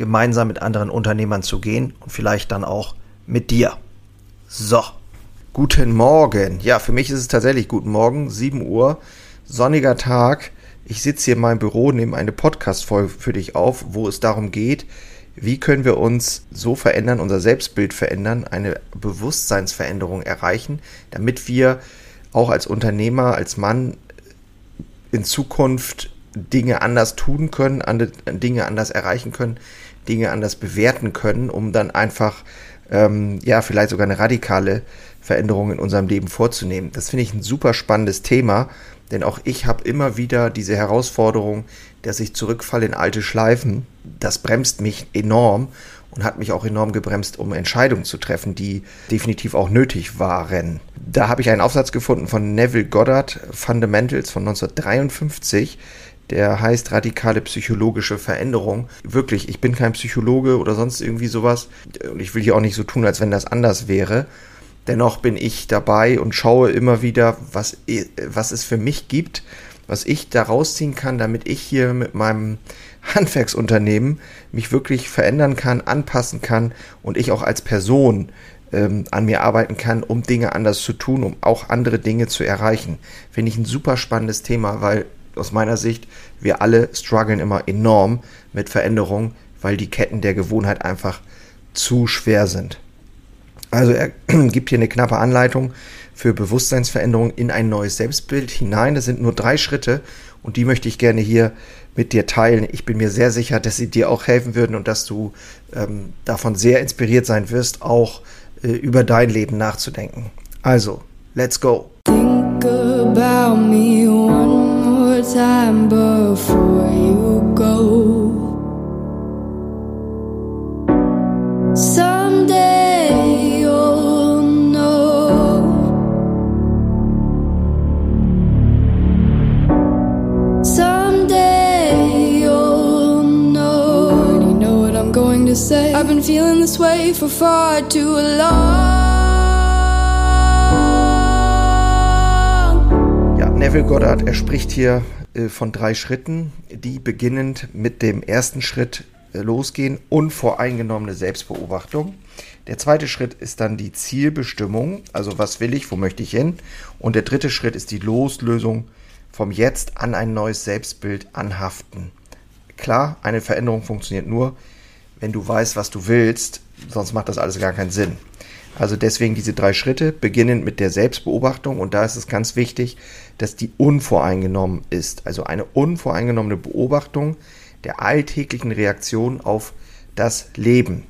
gemeinsam mit anderen Unternehmern zu gehen und vielleicht dann auch mit dir. So, guten Morgen. Ja, für mich ist es tatsächlich guten Morgen, 7 Uhr, sonniger Tag. Ich sitze hier in meinem Büro, nehme eine Podcast-Folge für dich auf, wo es darum geht, wie können wir uns so verändern, unser Selbstbild verändern, eine Bewusstseinsveränderung erreichen, damit wir auch als Unternehmer, als Mann in Zukunft Dinge anders tun können, Dinge anders erreichen können, Dinge anders bewerten können, um dann einfach, ähm, ja, vielleicht sogar eine radikale Veränderung in unserem Leben vorzunehmen. Das finde ich ein super spannendes Thema, denn auch ich habe immer wieder diese Herausforderung, dass ich zurückfalle in alte Schleifen. Das bremst mich enorm und hat mich auch enorm gebremst, um Entscheidungen zu treffen, die definitiv auch nötig waren. Da habe ich einen Aufsatz gefunden von Neville Goddard, Fundamentals von 1953 der heißt radikale psychologische Veränderung. Wirklich, ich bin kein Psychologe oder sonst irgendwie sowas und ich will hier auch nicht so tun, als wenn das anders wäre. Dennoch bin ich dabei und schaue immer wieder, was, was es für mich gibt, was ich da rausziehen kann, damit ich hier mit meinem Handwerksunternehmen mich wirklich verändern kann, anpassen kann und ich auch als Person ähm, an mir arbeiten kann, um Dinge anders zu tun, um auch andere Dinge zu erreichen. Finde ich ein super spannendes Thema, weil aus meiner Sicht, wir alle strugglen immer enorm mit Veränderungen, weil die Ketten der Gewohnheit einfach zu schwer sind. Also er gibt hier eine knappe Anleitung für Bewusstseinsveränderung in ein neues Selbstbild hinein. Das sind nur drei Schritte und die möchte ich gerne hier mit dir teilen. Ich bin mir sehr sicher, dass sie dir auch helfen würden und dass du ähm, davon sehr inspiriert sein wirst, auch äh, über dein Leben nachzudenken. Also, let's go. Think about me time before you go. Someday you'll know. Someday you'll know. You know what I'm going to say. I've been feeling this way for far too long. Neville Goddard, er spricht hier äh, von drei Schritten, die beginnend mit dem ersten Schritt äh, losgehen, unvoreingenommene Selbstbeobachtung. Der zweite Schritt ist dann die Zielbestimmung, also was will ich, wo möchte ich hin. Und der dritte Schritt ist die Loslösung vom Jetzt an ein neues Selbstbild anhaften. Klar, eine Veränderung funktioniert nur, wenn du weißt, was du willst, sonst macht das alles gar keinen Sinn. Also deswegen diese drei Schritte, beginnend mit der Selbstbeobachtung. Und da ist es ganz wichtig, dass die unvoreingenommen ist. Also eine unvoreingenommene Beobachtung der alltäglichen Reaktion auf das Leben.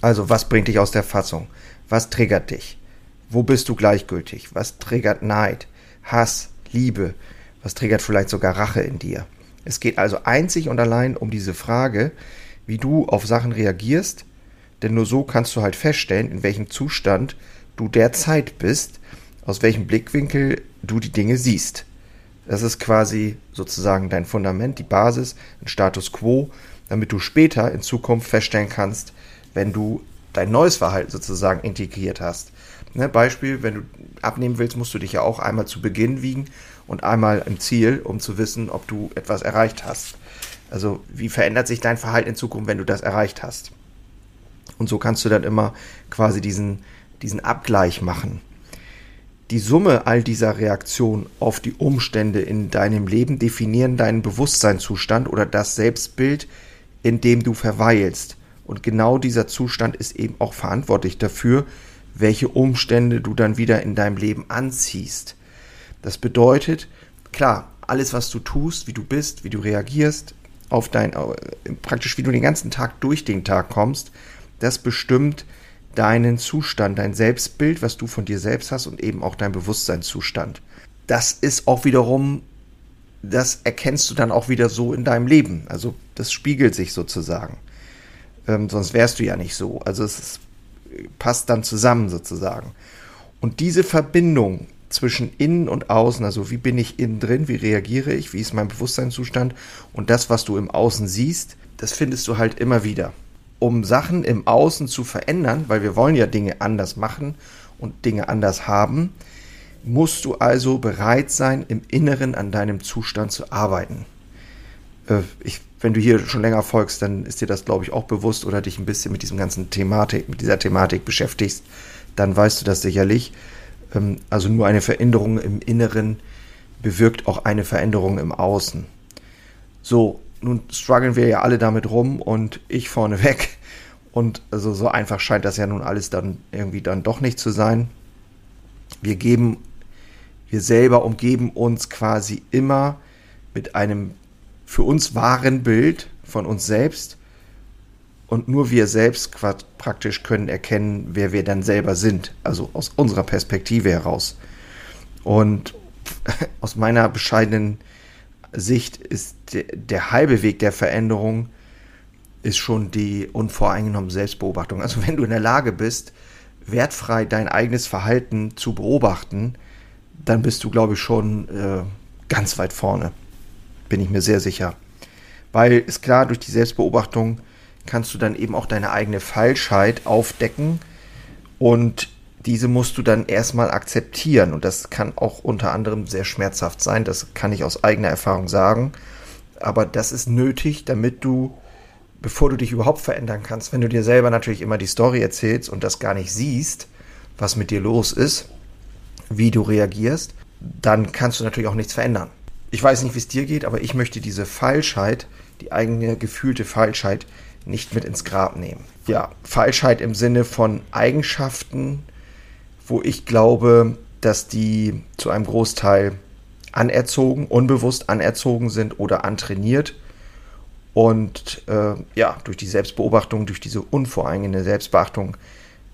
Also was bringt dich aus der Fassung? Was triggert dich? Wo bist du gleichgültig? Was triggert Neid, Hass, Liebe? Was triggert vielleicht sogar Rache in dir? Es geht also einzig und allein um diese Frage, wie du auf Sachen reagierst, denn nur so kannst du halt feststellen, in welchem Zustand du derzeit bist, aus welchem Blickwinkel du die Dinge siehst. Das ist quasi sozusagen dein Fundament, die Basis, ein Status quo, damit du später in Zukunft feststellen kannst, wenn du dein neues Verhalten sozusagen integriert hast. Ne, Beispiel, wenn du abnehmen willst, musst du dich ja auch einmal zu Beginn wiegen und einmal im Ziel, um zu wissen, ob du etwas erreicht hast. Also wie verändert sich dein Verhalten in Zukunft, wenn du das erreicht hast? Und so kannst du dann immer quasi diesen, diesen Abgleich machen. Die Summe all dieser Reaktionen auf die Umstände in deinem Leben definieren deinen Bewusstseinszustand oder das Selbstbild, in dem du verweilst. Und genau dieser Zustand ist eben auch verantwortlich dafür, welche Umstände du dann wieder in deinem Leben anziehst. Das bedeutet, klar, alles, was du tust, wie du bist, wie du reagierst, auf dein, äh, praktisch wie du den ganzen Tag durch den Tag kommst, das bestimmt deinen Zustand, dein Selbstbild, was du von dir selbst hast und eben auch dein Bewusstseinszustand. Das ist auch wiederum, das erkennst du dann auch wieder so in deinem Leben. Also das spiegelt sich sozusagen. Ähm, sonst wärst du ja nicht so. Also es ist, passt dann zusammen sozusagen. Und diese Verbindung zwischen innen und außen, also wie bin ich innen drin, wie reagiere ich, wie ist mein Bewusstseinszustand und das, was du im Außen siehst, das findest du halt immer wieder. Um Sachen im Außen zu verändern, weil wir wollen ja Dinge anders machen und Dinge anders haben, musst du also bereit sein, im Inneren an deinem Zustand zu arbeiten. Äh, ich, wenn du hier schon länger folgst, dann ist dir das, glaube ich, auch bewusst oder dich ein bisschen mit diesem ganzen Thematik, mit dieser Thematik beschäftigst, dann weißt du das sicherlich. Ähm, also nur eine Veränderung im Inneren bewirkt auch eine Veränderung im Außen. So, nun strugglen wir ja alle damit rum und ich vorneweg. Und also so einfach scheint das ja nun alles dann irgendwie dann doch nicht zu sein. Wir geben, wir selber umgeben uns quasi immer mit einem für uns wahren Bild von uns selbst und nur wir selbst praktisch können erkennen, wer wir dann selber sind, also aus unserer Perspektive heraus. Und aus meiner bescheidenen Sicht ist der, der halbe Weg der Veränderung ist schon die unvoreingenommene Selbstbeobachtung. Also wenn du in der Lage bist, wertfrei dein eigenes Verhalten zu beobachten, dann bist du, glaube ich, schon äh, ganz weit vorne. Bin ich mir sehr sicher. Weil ist klar, durch die Selbstbeobachtung kannst du dann eben auch deine eigene Falschheit aufdecken und diese musst du dann erstmal akzeptieren und das kann auch unter anderem sehr schmerzhaft sein, das kann ich aus eigener Erfahrung sagen, aber das ist nötig, damit du, bevor du dich überhaupt verändern kannst, wenn du dir selber natürlich immer die Story erzählst und das gar nicht siehst, was mit dir los ist, wie du reagierst, dann kannst du natürlich auch nichts verändern. Ich weiß nicht, wie es dir geht, aber ich möchte diese Falschheit, die eigene gefühlte Falschheit, nicht mit ins Grab nehmen. Ja, Falschheit im Sinne von Eigenschaften, wo ich glaube, dass die zu einem Großteil anerzogen, unbewusst anerzogen sind oder antrainiert. Und äh, ja, durch die Selbstbeobachtung, durch diese unvoreingehende Selbstbeachtung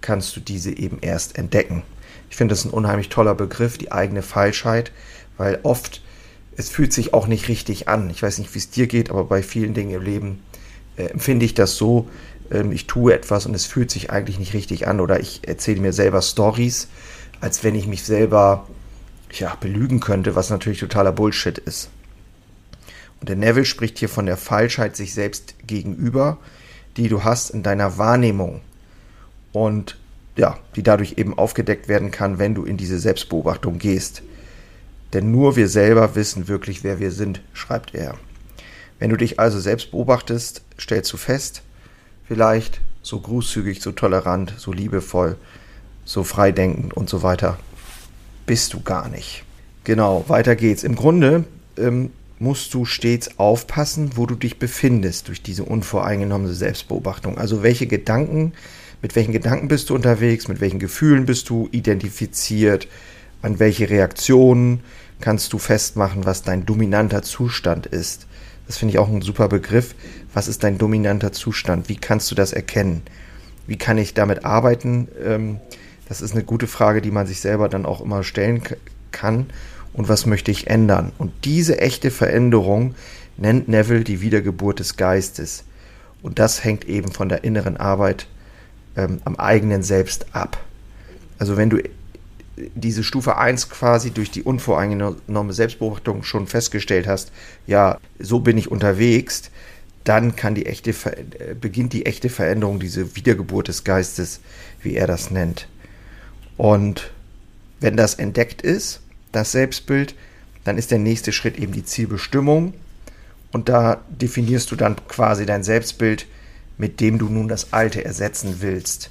kannst du diese eben erst entdecken. Ich finde das ein unheimlich toller Begriff, die eigene Falschheit, weil oft es fühlt sich auch nicht richtig an. Ich weiß nicht, wie es dir geht, aber bei vielen Dingen im Leben äh, empfinde ich das so, ähm, ich tue etwas und es fühlt sich eigentlich nicht richtig an oder ich erzähle mir selber Stories, als wenn ich mich selber ja, belügen könnte, was natürlich totaler Bullshit ist. Und der Neville spricht hier von der Falschheit sich selbst gegenüber, die du hast in deiner Wahrnehmung und ja, die dadurch eben aufgedeckt werden kann, wenn du in diese Selbstbeobachtung gehst. Denn nur wir selber wissen wirklich, wer wir sind, schreibt er. Wenn du dich also selbst beobachtest, stellst du fest, vielleicht so großzügig, so tolerant, so liebevoll, so freidenkend und so weiter bist du gar nicht. Genau, weiter geht's. Im Grunde ähm, musst du stets aufpassen, wo du dich befindest durch diese unvoreingenommene Selbstbeobachtung. Also welche Gedanken, mit welchen Gedanken bist du unterwegs, mit welchen Gefühlen bist du identifiziert, an welche Reaktionen kannst du festmachen, was dein dominanter Zustand ist. Das finde ich auch ein super Begriff. Was ist dein dominanter Zustand? Wie kannst du das erkennen? Wie kann ich damit arbeiten? Ähm, das ist eine gute Frage, die man sich selber dann auch immer stellen kann. Und was möchte ich ändern? Und diese echte Veränderung nennt Neville die Wiedergeburt des Geistes. Und das hängt eben von der inneren Arbeit ähm, am eigenen Selbst ab. Also wenn du diese Stufe 1 quasi durch die unvoreingenommene Selbstbeobachtung schon festgestellt hast, ja, so bin ich unterwegs, dann kann die echte, beginnt die echte Veränderung, diese Wiedergeburt des Geistes, wie er das nennt. Und wenn das entdeckt ist, das Selbstbild, dann ist der nächste Schritt eben die Zielbestimmung. Und da definierst du dann quasi dein Selbstbild, mit dem du nun das Alte ersetzen willst.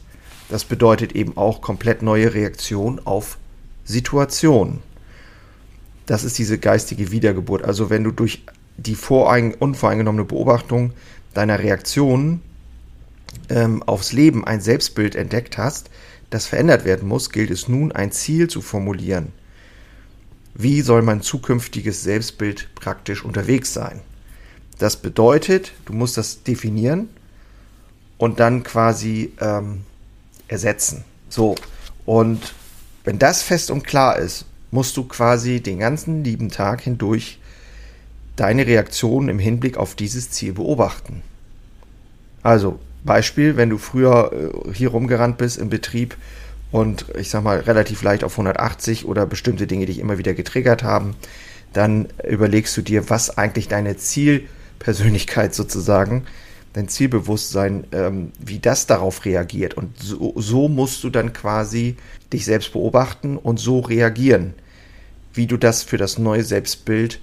Das bedeutet eben auch komplett neue Reaktion auf Situationen. Das ist diese geistige Wiedergeburt. Also wenn du durch die unvoreingenommene Beobachtung deiner Reaktionen ähm, aufs Leben ein Selbstbild entdeckt hast, das verändert werden muss, gilt es nun, ein Ziel zu formulieren. Wie soll mein zukünftiges Selbstbild praktisch unterwegs sein? Das bedeutet, du musst das definieren und dann quasi ähm, ersetzen. So, und wenn das fest und klar ist, musst du quasi den ganzen lieben Tag hindurch deine Reaktion im Hinblick auf dieses Ziel beobachten. Also, Beispiel, wenn du früher äh, hier rumgerannt bist im Betrieb und ich sag mal relativ leicht auf 180 oder bestimmte Dinge dich immer wieder getriggert haben, dann überlegst du dir, was eigentlich deine Zielpersönlichkeit sozusagen, dein Zielbewusstsein, ähm, wie das darauf reagiert. Und so, so musst du dann quasi dich selbst beobachten und so reagieren, wie du das für das neue Selbstbild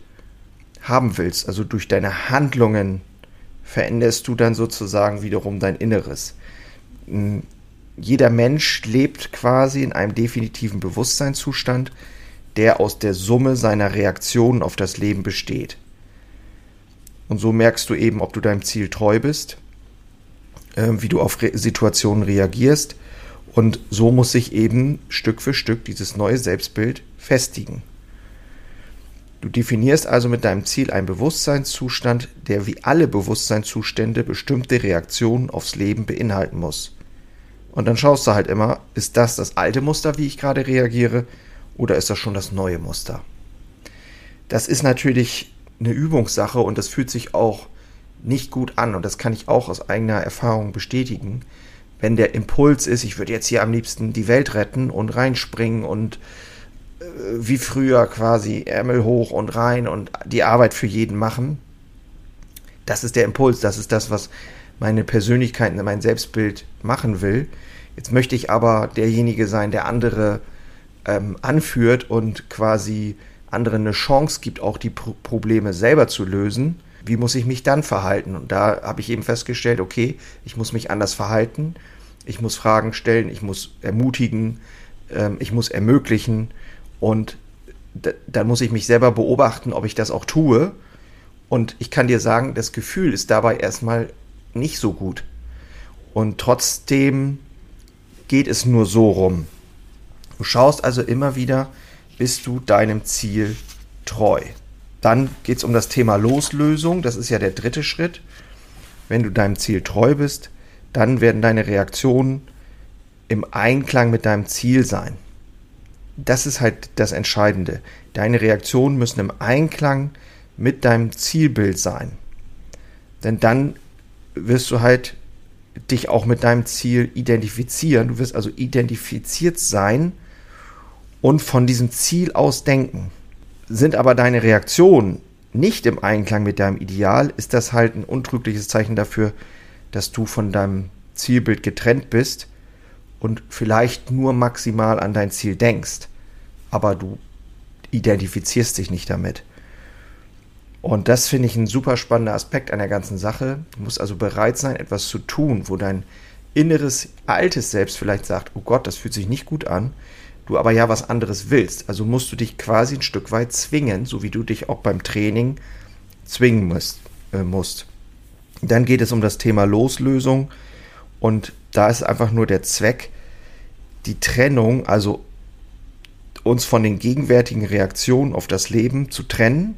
haben willst. Also durch deine Handlungen veränderst du dann sozusagen wiederum dein Inneres. Hm, jeder Mensch lebt quasi in einem definitiven Bewusstseinszustand, der aus der Summe seiner Reaktionen auf das Leben besteht. Und so merkst du eben, ob du deinem Ziel treu bist, äh, wie du auf Re Situationen reagierst. Und so muss sich eben Stück für Stück dieses neue Selbstbild festigen. Du definierst also mit deinem Ziel einen Bewusstseinszustand, der wie alle Bewusstseinszustände bestimmte Reaktionen aufs Leben beinhalten muss. Und dann schaust du halt immer, ist das das alte Muster, wie ich gerade reagiere, oder ist das schon das neue Muster? Das ist natürlich eine Übungssache und das fühlt sich auch nicht gut an und das kann ich auch aus eigener Erfahrung bestätigen. Wenn der Impuls ist, ich würde jetzt hier am liebsten die Welt retten und reinspringen und wie früher quasi Ärmel hoch und rein und die Arbeit für jeden machen. Das ist der Impuls, das ist das, was meine Persönlichkeit, mein Selbstbild machen will. Jetzt möchte ich aber derjenige sein, der andere ähm, anführt und quasi anderen eine Chance gibt, auch die Pro Probleme selber zu lösen. Wie muss ich mich dann verhalten? Und da habe ich eben festgestellt, okay, ich muss mich anders verhalten, ich muss Fragen stellen, ich muss ermutigen, ähm, ich muss ermöglichen und dann muss ich mich selber beobachten, ob ich das auch tue. Und ich kann dir sagen, das Gefühl ist dabei erstmal nicht so gut. Und trotzdem geht es nur so rum. Du schaust also immer wieder, bist du deinem Ziel treu. Dann geht es um das Thema Loslösung. Das ist ja der dritte Schritt. Wenn du deinem Ziel treu bist, dann werden deine Reaktionen im Einklang mit deinem Ziel sein das ist halt das Entscheidende. Deine Reaktionen müssen im Einklang mit deinem Zielbild sein. Denn dann wirst du halt dich auch mit deinem Ziel identifizieren. Du wirst also identifiziert sein und von diesem Ziel aus denken. Sind aber deine Reaktionen nicht im Einklang mit deinem Ideal, ist das halt ein untrügliches Zeichen dafür, dass du von deinem Zielbild getrennt bist und vielleicht nur maximal an dein Ziel denkst, aber du identifizierst dich nicht damit. Und das finde ich ein super spannender Aspekt an der ganzen Sache. Du musst also bereit sein, etwas zu tun, wo dein inneres, altes Selbst vielleicht sagt, oh Gott, das fühlt sich nicht gut an, du aber ja was anderes willst. Also musst du dich quasi ein Stück weit zwingen, so wie du dich auch beim Training zwingen musst. Äh, musst. Dann geht es um das Thema Loslösung und da ist einfach nur der Zweck, die Trennung, also uns von den gegenwärtigen Reaktionen auf das Leben zu trennen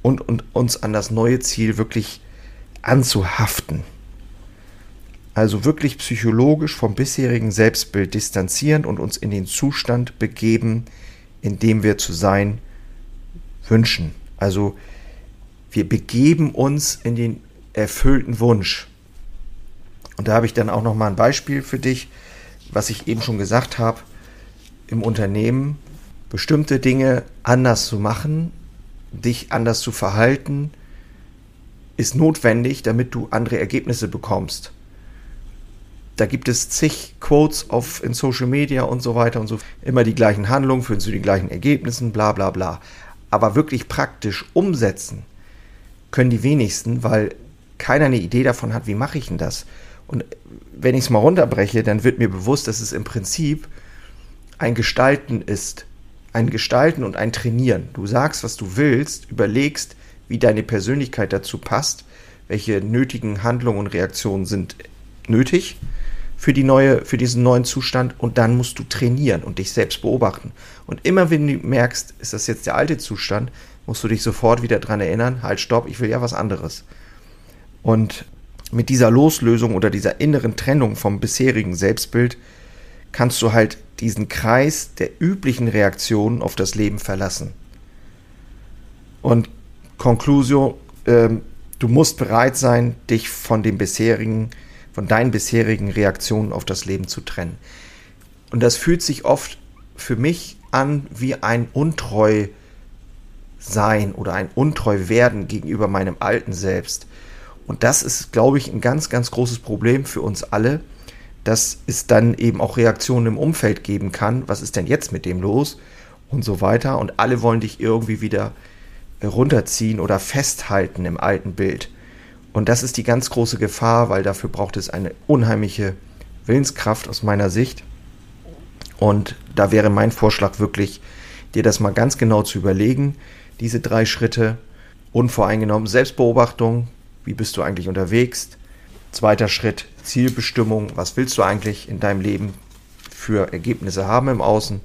und, und uns an das neue Ziel wirklich anzuhaften. Also wirklich psychologisch vom bisherigen Selbstbild distanzieren und uns in den Zustand begeben, in dem wir zu sein wünschen. Also wir begeben uns in den erfüllten Wunsch. Und da habe ich dann auch noch mal ein Beispiel für dich, was ich eben schon gesagt habe im Unternehmen, bestimmte Dinge anders zu machen, dich anders zu verhalten, ist notwendig, damit du andere Ergebnisse bekommst. Da gibt es zig Quotes auf, in Social Media und so weiter und so. Immer die gleichen Handlungen führen zu den gleichen Ergebnissen, bla bla bla. Aber wirklich praktisch umsetzen können die wenigsten, weil keiner eine Idee davon hat, wie mache ich denn das? Und wenn ich es mal runterbreche, dann wird mir bewusst, dass es im Prinzip ein Gestalten ist. Ein Gestalten und ein Trainieren. Du sagst, was du willst, überlegst, wie deine Persönlichkeit dazu passt, welche nötigen Handlungen und Reaktionen sind nötig für, die neue, für diesen neuen Zustand und dann musst du trainieren und dich selbst beobachten. Und immer wenn du merkst, ist das jetzt der alte Zustand, musst du dich sofort wieder daran erinnern, halt stopp, ich will ja was anderes. Und mit dieser Loslösung oder dieser inneren Trennung vom bisherigen Selbstbild kannst du halt diesen Kreis der üblichen Reaktionen auf das Leben verlassen. Und Conclusio, ähm, du musst bereit sein, dich von dem bisherigen von deinen bisherigen Reaktionen auf das Leben zu trennen. Und das fühlt sich oft für mich an wie ein untreu sein oder ein untreu werden gegenüber meinem alten Selbst. Und das ist, glaube ich, ein ganz, ganz großes Problem für uns alle, dass es dann eben auch Reaktionen im Umfeld geben kann. Was ist denn jetzt mit dem los? Und so weiter. Und alle wollen dich irgendwie wieder runterziehen oder festhalten im alten Bild. Und das ist die ganz große Gefahr, weil dafür braucht es eine unheimliche Willenskraft aus meiner Sicht. Und da wäre mein Vorschlag wirklich, dir das mal ganz genau zu überlegen, diese drei Schritte. Unvoreingenommen Selbstbeobachtung, wie bist du eigentlich unterwegs? Zweiter Schritt Zielbestimmung, was willst du eigentlich in deinem Leben für Ergebnisse haben im Außen?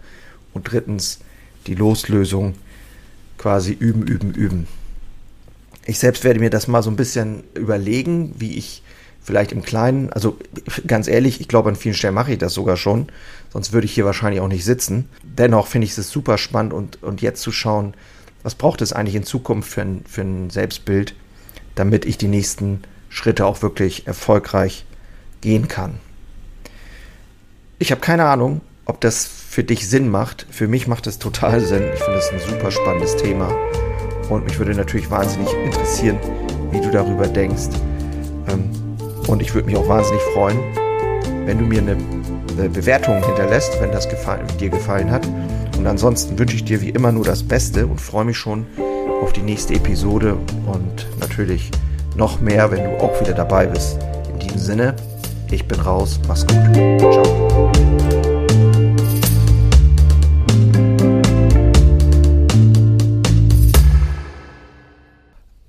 Und drittens die Loslösung, quasi üben, üben, üben. Ich selbst werde mir das mal so ein bisschen überlegen, wie ich vielleicht im Kleinen, also ganz ehrlich, ich glaube, an vielen Stellen mache ich das sogar schon, sonst würde ich hier wahrscheinlich auch nicht sitzen. Dennoch finde ich es super spannend und, und jetzt zu schauen, was braucht es eigentlich in Zukunft für ein, für ein Selbstbild, damit ich die nächsten Schritte auch wirklich erfolgreich gehen kann. Ich habe keine Ahnung, ob das für dich Sinn macht. Für mich macht es total Sinn. Ich finde es ein super spannendes Thema. Und mich würde natürlich wahnsinnig interessieren, wie du darüber denkst. Ähm, und ich würde mich auch wahnsinnig freuen, wenn du mir eine, Bewertung hinterlässt, wenn das dir gefallen hat. Und ansonsten wünsche ich dir wie immer nur das Beste und freue mich schon auf die nächste Episode und natürlich noch mehr, wenn du auch wieder dabei bist. In diesem Sinne, ich bin raus, mach's gut. Ciao.